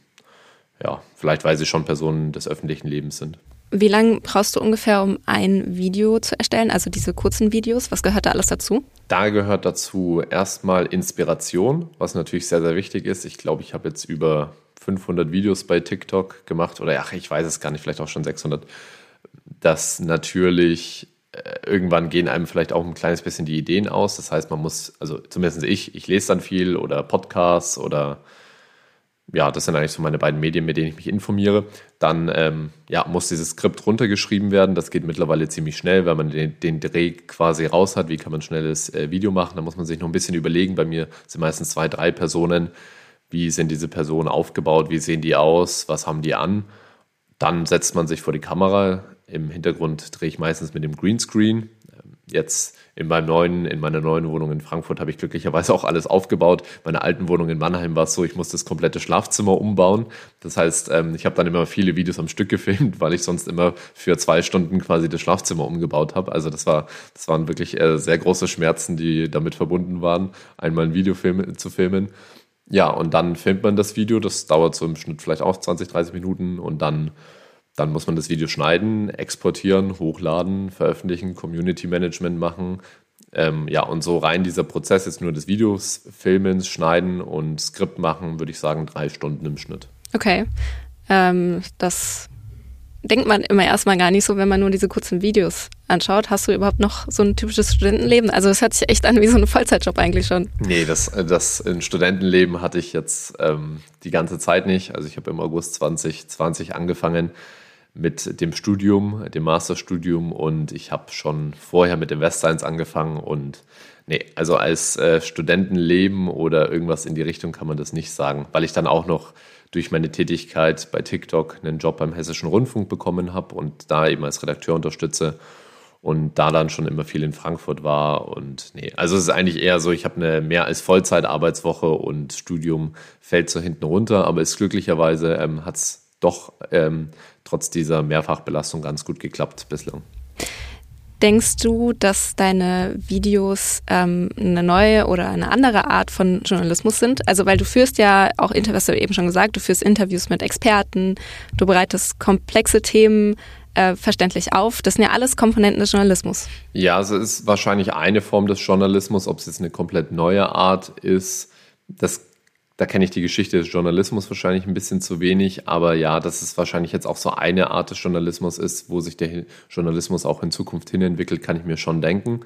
ja, vielleicht weil sie schon Personen des öffentlichen Lebens sind. Wie lange brauchst du ungefähr, um ein Video zu erstellen, also diese kurzen Videos? Was gehört da alles dazu? Da gehört dazu erstmal Inspiration, was natürlich sehr, sehr wichtig ist. Ich glaube, ich habe jetzt über 500 Videos bei TikTok gemacht oder ach, ich weiß es gar nicht, vielleicht auch schon 600. Das natürlich äh, irgendwann gehen einem vielleicht auch ein kleines bisschen die Ideen aus. Das heißt, man muss, also zumindest ich, ich lese dann viel oder Podcasts oder ja, das sind eigentlich so meine beiden Medien, mit denen ich mich informiere. Dann ähm, ja, muss dieses Skript runtergeschrieben werden. Das geht mittlerweile ziemlich schnell, weil man den, den Dreh quasi raus hat. Wie kann man schnelles äh, Video machen? Da muss man sich noch ein bisschen überlegen. Bei mir sind meistens zwei, drei Personen. wie sind diese Personen aufgebaut, wie sehen die aus, was haben die an. Dann setzt man sich vor die Kamera. Im Hintergrund drehe ich meistens mit dem Greenscreen. Jetzt in, meinem neuen, in meiner neuen Wohnung in Frankfurt habe ich glücklicherweise auch alles aufgebaut. Meine alten Wohnung in Mannheim war es so, ich musste das komplette Schlafzimmer umbauen. Das heißt, ähm, ich habe dann immer viele Videos am Stück gefilmt, weil ich sonst immer für zwei Stunden quasi das Schlafzimmer umgebaut habe. Also das war, das waren wirklich äh, sehr große Schmerzen, die damit verbunden waren, einmal ein Video zu filmen. Ja, und dann filmt man das Video. Das dauert so im Schnitt vielleicht auch 20, 30 Minuten und dann dann muss man das Video schneiden, exportieren, hochladen, veröffentlichen, Community Management machen. Ähm, ja, und so rein dieser Prozess ist nur des Videos, Filmens, Schneiden und Skript machen, würde ich sagen, drei Stunden im Schnitt. Okay. Ähm, das denkt man immer erstmal gar nicht so, wenn man nur diese kurzen Videos anschaut. Hast du überhaupt noch so ein typisches Studentenleben? Also es hört sich echt an wie so ein Vollzeitjob eigentlich schon. Nee, das, das ein Studentenleben hatte ich jetzt ähm, die ganze Zeit nicht. Also ich habe im August 2020 angefangen mit dem Studium, dem Masterstudium und ich habe schon vorher mit dem West Science angefangen und nee, also als äh, Studentenleben oder irgendwas in die Richtung kann man das nicht sagen, weil ich dann auch noch durch meine Tätigkeit bei TikTok einen Job beim Hessischen Rundfunk bekommen habe und da eben als Redakteur unterstütze und da dann schon immer viel in Frankfurt war und nee, also es ist eigentlich eher so, ich habe eine mehr als Vollzeitarbeitswoche und Studium fällt so hinten runter, aber ist glücklicherweise ähm, hat es doch ähm, trotz dieser Mehrfachbelastung ganz gut geklappt bislang. Denkst du, dass deine Videos ähm, eine neue oder eine andere Art von Journalismus sind? Also weil du führst ja auch Interviews, hast du eben schon gesagt, du führst Interviews mit Experten, du bereitest komplexe Themen äh, verständlich auf. Das sind ja alles Komponenten des Journalismus. Ja, es ist wahrscheinlich eine Form des Journalismus, ob es jetzt eine komplett neue Art ist. Das da kenne ich die Geschichte des Journalismus wahrscheinlich ein bisschen zu wenig, aber ja, dass es wahrscheinlich jetzt auch so eine Art des Journalismus ist, wo sich der Journalismus auch in Zukunft hin entwickelt, kann ich mir schon denken.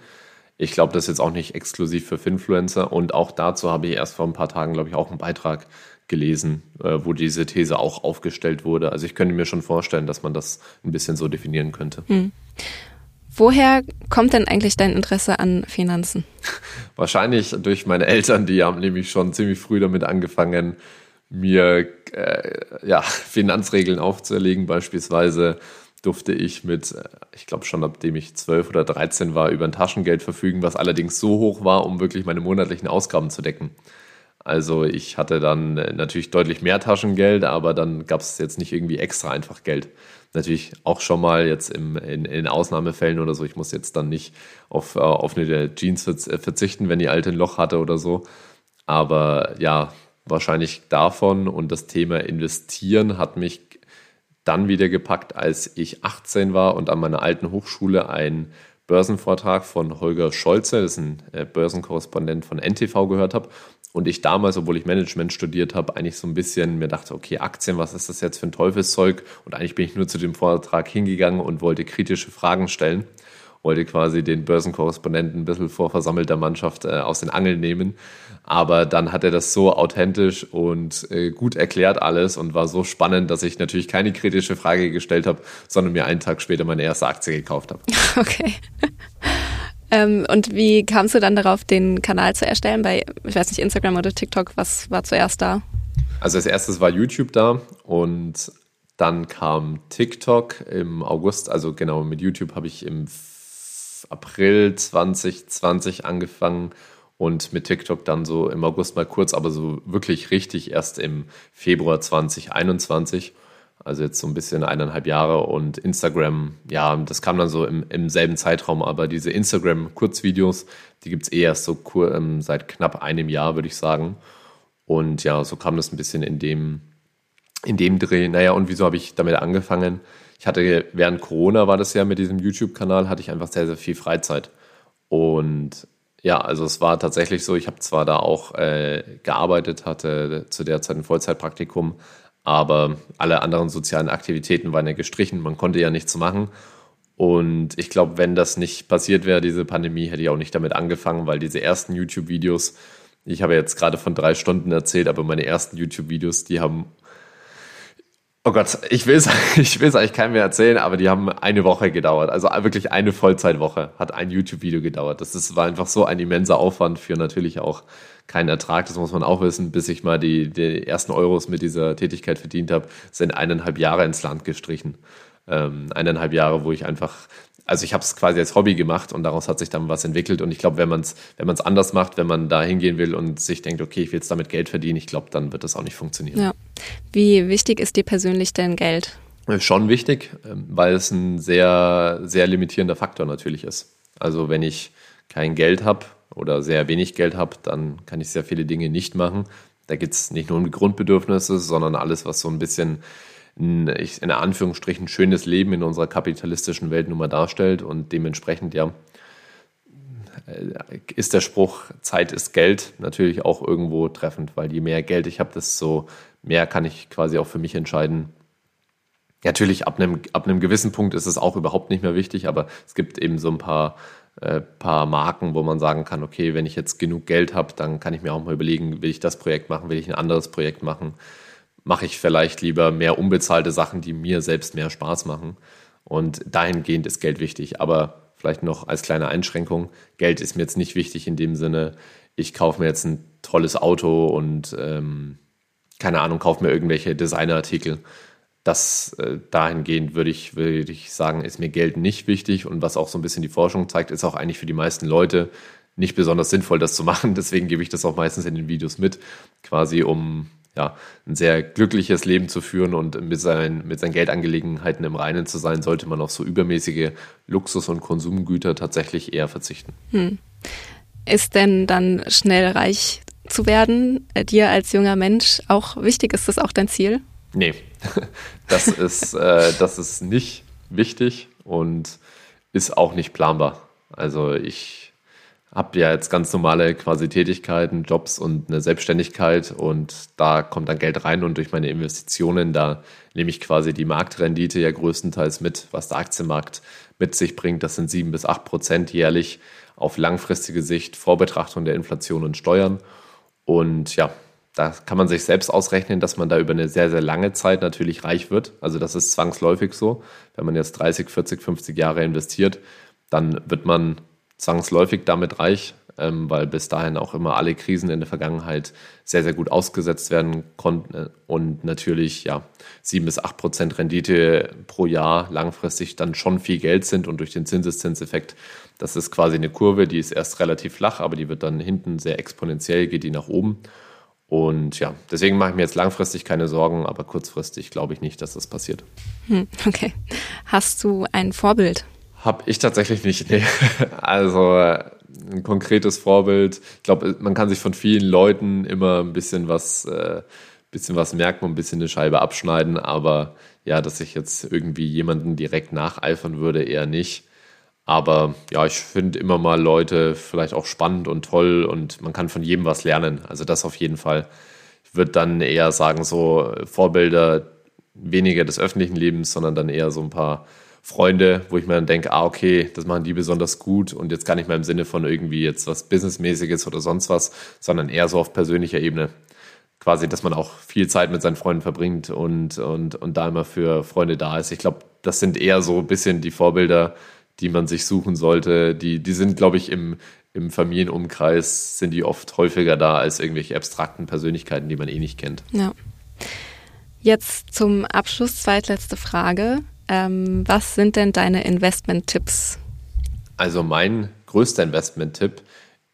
Ich glaube, das ist jetzt auch nicht exklusiv für Finfluencer und auch dazu habe ich erst vor ein paar Tagen, glaube ich, auch einen Beitrag gelesen, äh, wo diese These auch aufgestellt wurde. Also ich könnte mir schon vorstellen, dass man das ein bisschen so definieren könnte. Hm. Woher kommt denn eigentlich dein Interesse an Finanzen? Wahrscheinlich durch meine Eltern, die haben nämlich schon ziemlich früh damit angefangen, mir äh, ja, Finanzregeln aufzuerlegen. Beispielsweise durfte ich mit, äh, ich glaube schon abdem ich zwölf oder dreizehn war, über ein Taschengeld verfügen, was allerdings so hoch war, um wirklich meine monatlichen Ausgaben zu decken. Also ich hatte dann äh, natürlich deutlich mehr Taschengeld, aber dann gab es jetzt nicht irgendwie extra einfach Geld natürlich auch schon mal jetzt im, in, in Ausnahmefällen oder so. Ich muss jetzt dann nicht auf, äh, auf eine Jeans äh, verzichten, wenn die alte ein Loch hatte oder so. Aber ja, wahrscheinlich davon und das Thema Investieren hat mich dann wieder gepackt, als ich 18 war und an meiner alten Hochschule einen Börsenvortrag von Holger Scholze, das ist ein äh, Börsenkorrespondent von NTV, gehört habe. Und ich damals, obwohl ich Management studiert habe, eigentlich so ein bisschen mir dachte, okay, Aktien, was ist das jetzt für ein Teufelszeug? Und eigentlich bin ich nur zu dem Vortrag hingegangen und wollte kritische Fragen stellen, wollte quasi den Börsenkorrespondenten ein bisschen vor versammelter Mannschaft äh, aus den Angeln nehmen. Aber dann hat er das so authentisch und äh, gut erklärt alles und war so spannend, dass ich natürlich keine kritische Frage gestellt habe, sondern mir einen Tag später meine erste Aktie gekauft habe. Okay. Ähm, und wie kamst du dann darauf, den Kanal zu erstellen? Bei, ich weiß nicht, Instagram oder TikTok, was war zuerst da? Also als erstes war YouTube da und dann kam TikTok im August, also genau mit YouTube habe ich im April 2020 angefangen und mit TikTok dann so im August mal kurz, aber so wirklich richtig erst im Februar 2021 also jetzt so ein bisschen eineinhalb Jahre und Instagram, ja, das kam dann so im, im selben Zeitraum, aber diese Instagram-Kurzvideos, die gibt es eh erst so kur, ähm, seit knapp einem Jahr, würde ich sagen. Und ja, so kam das ein bisschen in dem, in dem Dreh. Naja, und wieso habe ich damit angefangen? Ich hatte während Corona war das ja mit diesem YouTube-Kanal, hatte ich einfach sehr, sehr viel Freizeit. Und ja, also es war tatsächlich so, ich habe zwar da auch äh, gearbeitet, hatte zu der Zeit ein Vollzeitpraktikum, aber alle anderen sozialen Aktivitäten waren ja gestrichen, man konnte ja nichts machen. Und ich glaube, wenn das nicht passiert wäre, diese Pandemie, hätte ich auch nicht damit angefangen, weil diese ersten YouTube-Videos, ich habe jetzt gerade von drei Stunden erzählt, aber meine ersten YouTube-Videos, die haben Oh Gott, ich will es ich eigentlich keinem mehr erzählen, aber die haben eine Woche gedauert. Also wirklich eine Vollzeitwoche hat ein YouTube-Video gedauert. Das ist, war einfach so ein immenser Aufwand für natürlich auch keinen Ertrag. Das muss man auch wissen. Bis ich mal die, die ersten Euros mit dieser Tätigkeit verdient habe, sind eineinhalb Jahre ins Land gestrichen. Ähm, eineinhalb Jahre, wo ich einfach also ich habe es quasi als Hobby gemacht und daraus hat sich dann was entwickelt. Und ich glaube, wenn man es wenn man's anders macht, wenn man da hingehen will und sich denkt, okay, ich will jetzt damit Geld verdienen, ich glaube, dann wird das auch nicht funktionieren. Ja. Wie wichtig ist dir persönlich denn Geld? Äh, schon wichtig, ähm, weil es ein sehr, sehr limitierender Faktor natürlich ist. Also wenn ich kein Geld habe oder sehr wenig Geld habe, dann kann ich sehr viele Dinge nicht machen. Da geht es nicht nur um Grundbedürfnisse, sondern alles, was so ein bisschen ein, in Anführungsstrichen schönes Leben in unserer kapitalistischen Welt nun mal darstellt und dementsprechend ja äh, ist der Spruch Zeit ist Geld natürlich auch irgendwo treffend, weil je mehr Geld ich habe, desto mehr kann ich quasi auch für mich entscheiden. Natürlich ab einem, ab einem gewissen Punkt ist es auch überhaupt nicht mehr wichtig, aber es gibt eben so ein paar, äh, paar Marken, wo man sagen kann, okay, wenn ich jetzt genug Geld habe, dann kann ich mir auch mal überlegen, will ich das Projekt machen, will ich ein anderes Projekt machen mache ich vielleicht lieber mehr unbezahlte Sachen, die mir selbst mehr Spaß machen. Und dahingehend ist Geld wichtig. Aber vielleicht noch als kleine Einschränkung, Geld ist mir jetzt nicht wichtig in dem Sinne, ich kaufe mir jetzt ein tolles Auto und ähm, keine Ahnung, kaufe mir irgendwelche Designerartikel. Das äh, dahingehend würde ich, würde ich sagen, ist mir Geld nicht wichtig. Und was auch so ein bisschen die Forschung zeigt, ist auch eigentlich für die meisten Leute nicht besonders sinnvoll, das zu machen. Deswegen gebe ich das auch meistens in den Videos mit, quasi um ja, ein sehr glückliches Leben zu führen und mit seinen, mit seinen Geldangelegenheiten im Reinen zu sein, sollte man auf so übermäßige Luxus- und Konsumgüter tatsächlich eher verzichten. Hm. Ist denn dann schnell reich zu werden, äh, dir als junger Mensch auch wichtig? Ist das auch dein Ziel? Nee, das ist, äh, das ist nicht wichtig und ist auch nicht planbar. Also ich habe ja jetzt ganz normale quasi Tätigkeiten, Jobs und eine Selbstständigkeit und da kommt dann Geld rein und durch meine Investitionen, da nehme ich quasi die Marktrendite ja größtenteils mit, was der Aktienmarkt mit sich bringt. Das sind sieben bis acht Prozent jährlich auf langfristige Sicht vor Betrachtung der Inflation und Steuern. Und ja, da kann man sich selbst ausrechnen, dass man da über eine sehr, sehr lange Zeit natürlich reich wird. Also das ist zwangsläufig so. Wenn man jetzt 30, 40, 50 Jahre investiert, dann wird man zwangsläufig damit reich, ähm, weil bis dahin auch immer alle Krisen in der Vergangenheit sehr, sehr gut ausgesetzt werden konnten und natürlich ja sieben bis acht Prozent Rendite pro Jahr langfristig dann schon viel Geld sind und durch den Zinseszinseffekt, das ist quasi eine Kurve, die ist erst relativ flach, aber die wird dann hinten sehr exponentiell, geht die nach oben. Und ja, deswegen mache ich mir jetzt langfristig keine Sorgen, aber kurzfristig glaube ich nicht, dass das passiert. Hm, okay. Hast du ein Vorbild? Habe ich tatsächlich nicht. Nee. Also äh, ein konkretes Vorbild. Ich glaube, man kann sich von vielen Leuten immer ein bisschen was, äh, bisschen was merken und ein bisschen eine Scheibe abschneiden. Aber ja, dass ich jetzt irgendwie jemanden direkt nacheifern würde, eher nicht. Aber ja, ich finde immer mal Leute vielleicht auch spannend und toll und man kann von jedem was lernen. Also das auf jeden Fall. Ich würde dann eher sagen, so Vorbilder weniger des öffentlichen Lebens, sondern dann eher so ein paar Freunde, wo ich mir dann denke, ah, okay, das machen die besonders gut und jetzt gar nicht mehr im Sinne von irgendwie jetzt was Businessmäßiges oder sonst was, sondern eher so auf persönlicher Ebene. Quasi, dass man auch viel Zeit mit seinen Freunden verbringt und, und, und da immer für Freunde da ist. Ich glaube, das sind eher so ein bisschen die Vorbilder, die man sich suchen sollte. Die, die sind, glaube ich, im, im Familienumkreis sind die oft häufiger da als irgendwelche abstrakten Persönlichkeiten, die man eh nicht kennt. Ja. Jetzt zum Abschluss zweitletzte Frage. Ähm, was sind denn deine Investment-Tipps? Also mein größter Investment-Tipp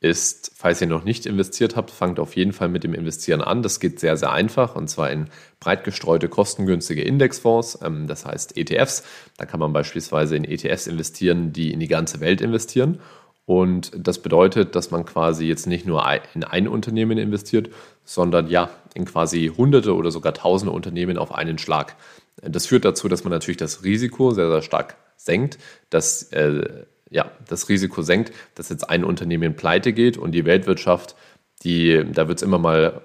ist, falls ihr noch nicht investiert habt, fangt auf jeden Fall mit dem Investieren an. Das geht sehr, sehr einfach und zwar in breit gestreute, kostengünstige Indexfonds, ähm, das heißt ETFs. Da kann man beispielsweise in ETFs investieren, die in die ganze Welt investieren. Und das bedeutet, dass man quasi jetzt nicht nur in ein Unternehmen investiert, sondern ja, in quasi hunderte oder sogar tausende Unternehmen auf einen Schlag. Das führt dazu, dass man natürlich das Risiko sehr, sehr stark senkt, dass äh, ja, das Risiko senkt, dass jetzt ein Unternehmen pleite geht und die Weltwirtschaft, die, da wird es immer mal ein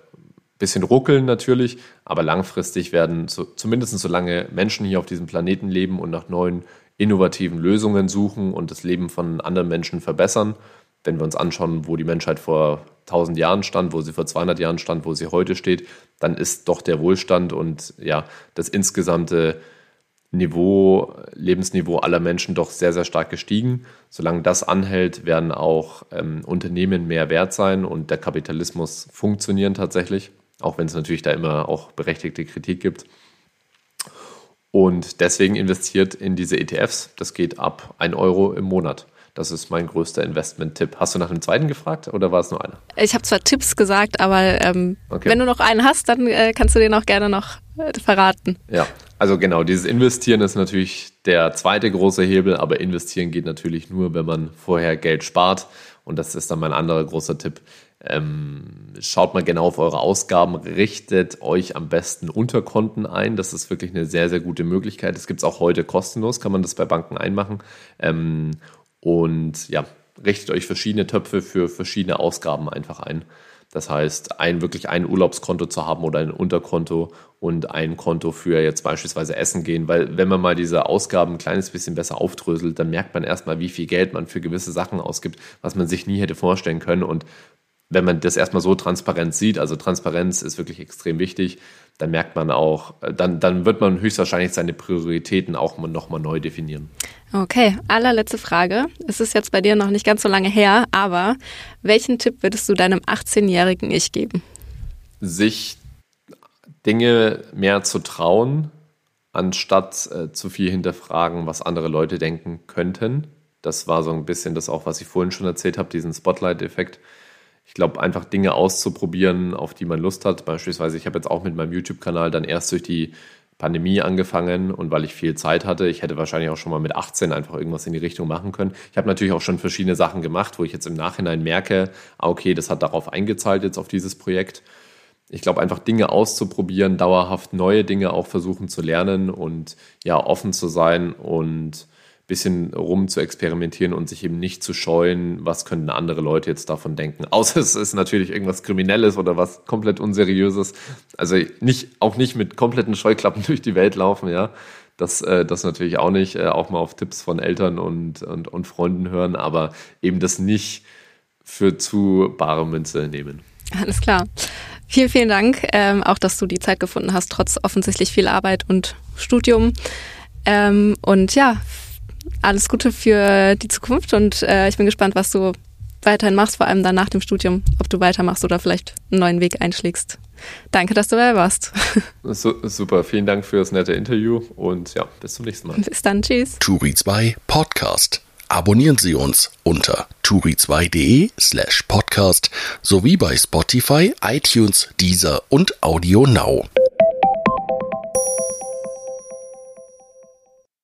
bisschen ruckeln natürlich, aber langfristig werden so, zumindest solange Menschen hier auf diesem Planeten leben und nach neuen innovativen Lösungen suchen und das Leben von anderen Menschen verbessern, wenn wir uns anschauen, wo die Menschheit vor 1000 Jahren stand, wo sie vor 200 Jahren stand, wo sie heute steht, dann ist doch der Wohlstand und ja, das insgesamte Niveau, Lebensniveau aller Menschen doch sehr, sehr stark gestiegen. Solange das anhält, werden auch ähm, Unternehmen mehr wert sein und der Kapitalismus funktionieren tatsächlich, auch wenn es natürlich da immer auch berechtigte Kritik gibt. Und deswegen investiert in diese ETFs. Das geht ab 1 Euro im Monat. Das ist mein größter Investment-Tipp. Hast du nach dem zweiten gefragt oder war es nur einer? Ich habe zwar Tipps gesagt, aber ähm, okay. wenn du noch einen hast, dann äh, kannst du den auch gerne noch äh, verraten. Ja, also genau, dieses Investieren ist natürlich der zweite große Hebel, aber investieren geht natürlich nur, wenn man vorher Geld spart. Und das ist dann mein anderer großer Tipp. Ähm, schaut mal genau auf eure Ausgaben, richtet euch am besten Unterkonten ein. Das ist wirklich eine sehr, sehr gute Möglichkeit. Das gibt es auch heute kostenlos, kann man das bei Banken einmachen. Ähm, und ja, richtet euch verschiedene Töpfe für verschiedene Ausgaben einfach ein. Das heißt, ein wirklich ein Urlaubskonto zu haben oder ein Unterkonto und ein Konto für jetzt beispielsweise Essen gehen, weil wenn man mal diese Ausgaben ein kleines bisschen besser aufdröselt, dann merkt man erstmal, wie viel Geld man für gewisse Sachen ausgibt, was man sich nie hätte vorstellen können. Und wenn man das erstmal so transparent sieht, also Transparenz ist wirklich extrem wichtig, dann merkt man auch, dann, dann wird man höchstwahrscheinlich seine Prioritäten auch nochmal neu definieren. Okay, allerletzte Frage. Es ist jetzt bei dir noch nicht ganz so lange her, aber welchen Tipp würdest du deinem 18-jährigen Ich geben? Sich Dinge mehr zu trauen, anstatt äh, zu viel hinterfragen, was andere Leute denken könnten. Das war so ein bisschen das auch, was ich vorhin schon erzählt habe, diesen Spotlight-Effekt ich glaube, einfach Dinge auszuprobieren, auf die man Lust hat. Beispielsweise, ich habe jetzt auch mit meinem YouTube-Kanal dann erst durch die Pandemie angefangen und weil ich viel Zeit hatte, ich hätte wahrscheinlich auch schon mal mit 18 einfach irgendwas in die Richtung machen können. Ich habe natürlich auch schon verschiedene Sachen gemacht, wo ich jetzt im Nachhinein merke, ah, okay, das hat darauf eingezahlt jetzt auf dieses Projekt. Ich glaube, einfach Dinge auszuprobieren, dauerhaft neue Dinge auch versuchen zu lernen und ja, offen zu sein und bisschen rum zu experimentieren und sich eben nicht zu scheuen, was könnten andere Leute jetzt davon denken. Außer es ist natürlich irgendwas Kriminelles oder was komplett Unseriöses. Also nicht, auch nicht mit kompletten Scheuklappen durch die Welt laufen, ja. Das, äh, das natürlich auch nicht, äh, auch mal auf Tipps von Eltern und, und, und Freunden hören, aber eben das nicht für zu bare Münze nehmen. Alles klar. Vielen, vielen Dank, ähm, auch dass du die Zeit gefunden hast, trotz offensichtlich viel Arbeit und Studium. Ähm, und ja, alles Gute für die Zukunft und äh, ich bin gespannt, was du weiterhin machst, vor allem dann nach dem Studium, ob du weitermachst oder vielleicht einen neuen Weg einschlägst. Danke, dass du dabei warst. So, super, vielen Dank für das nette Interview und ja, bis zum nächsten Mal. Bis dann, tschüss. Turi 2 Podcast. Abonnieren Sie uns unter turi2.de slash podcast sowie bei Spotify, iTunes, Deezer und Audio Now.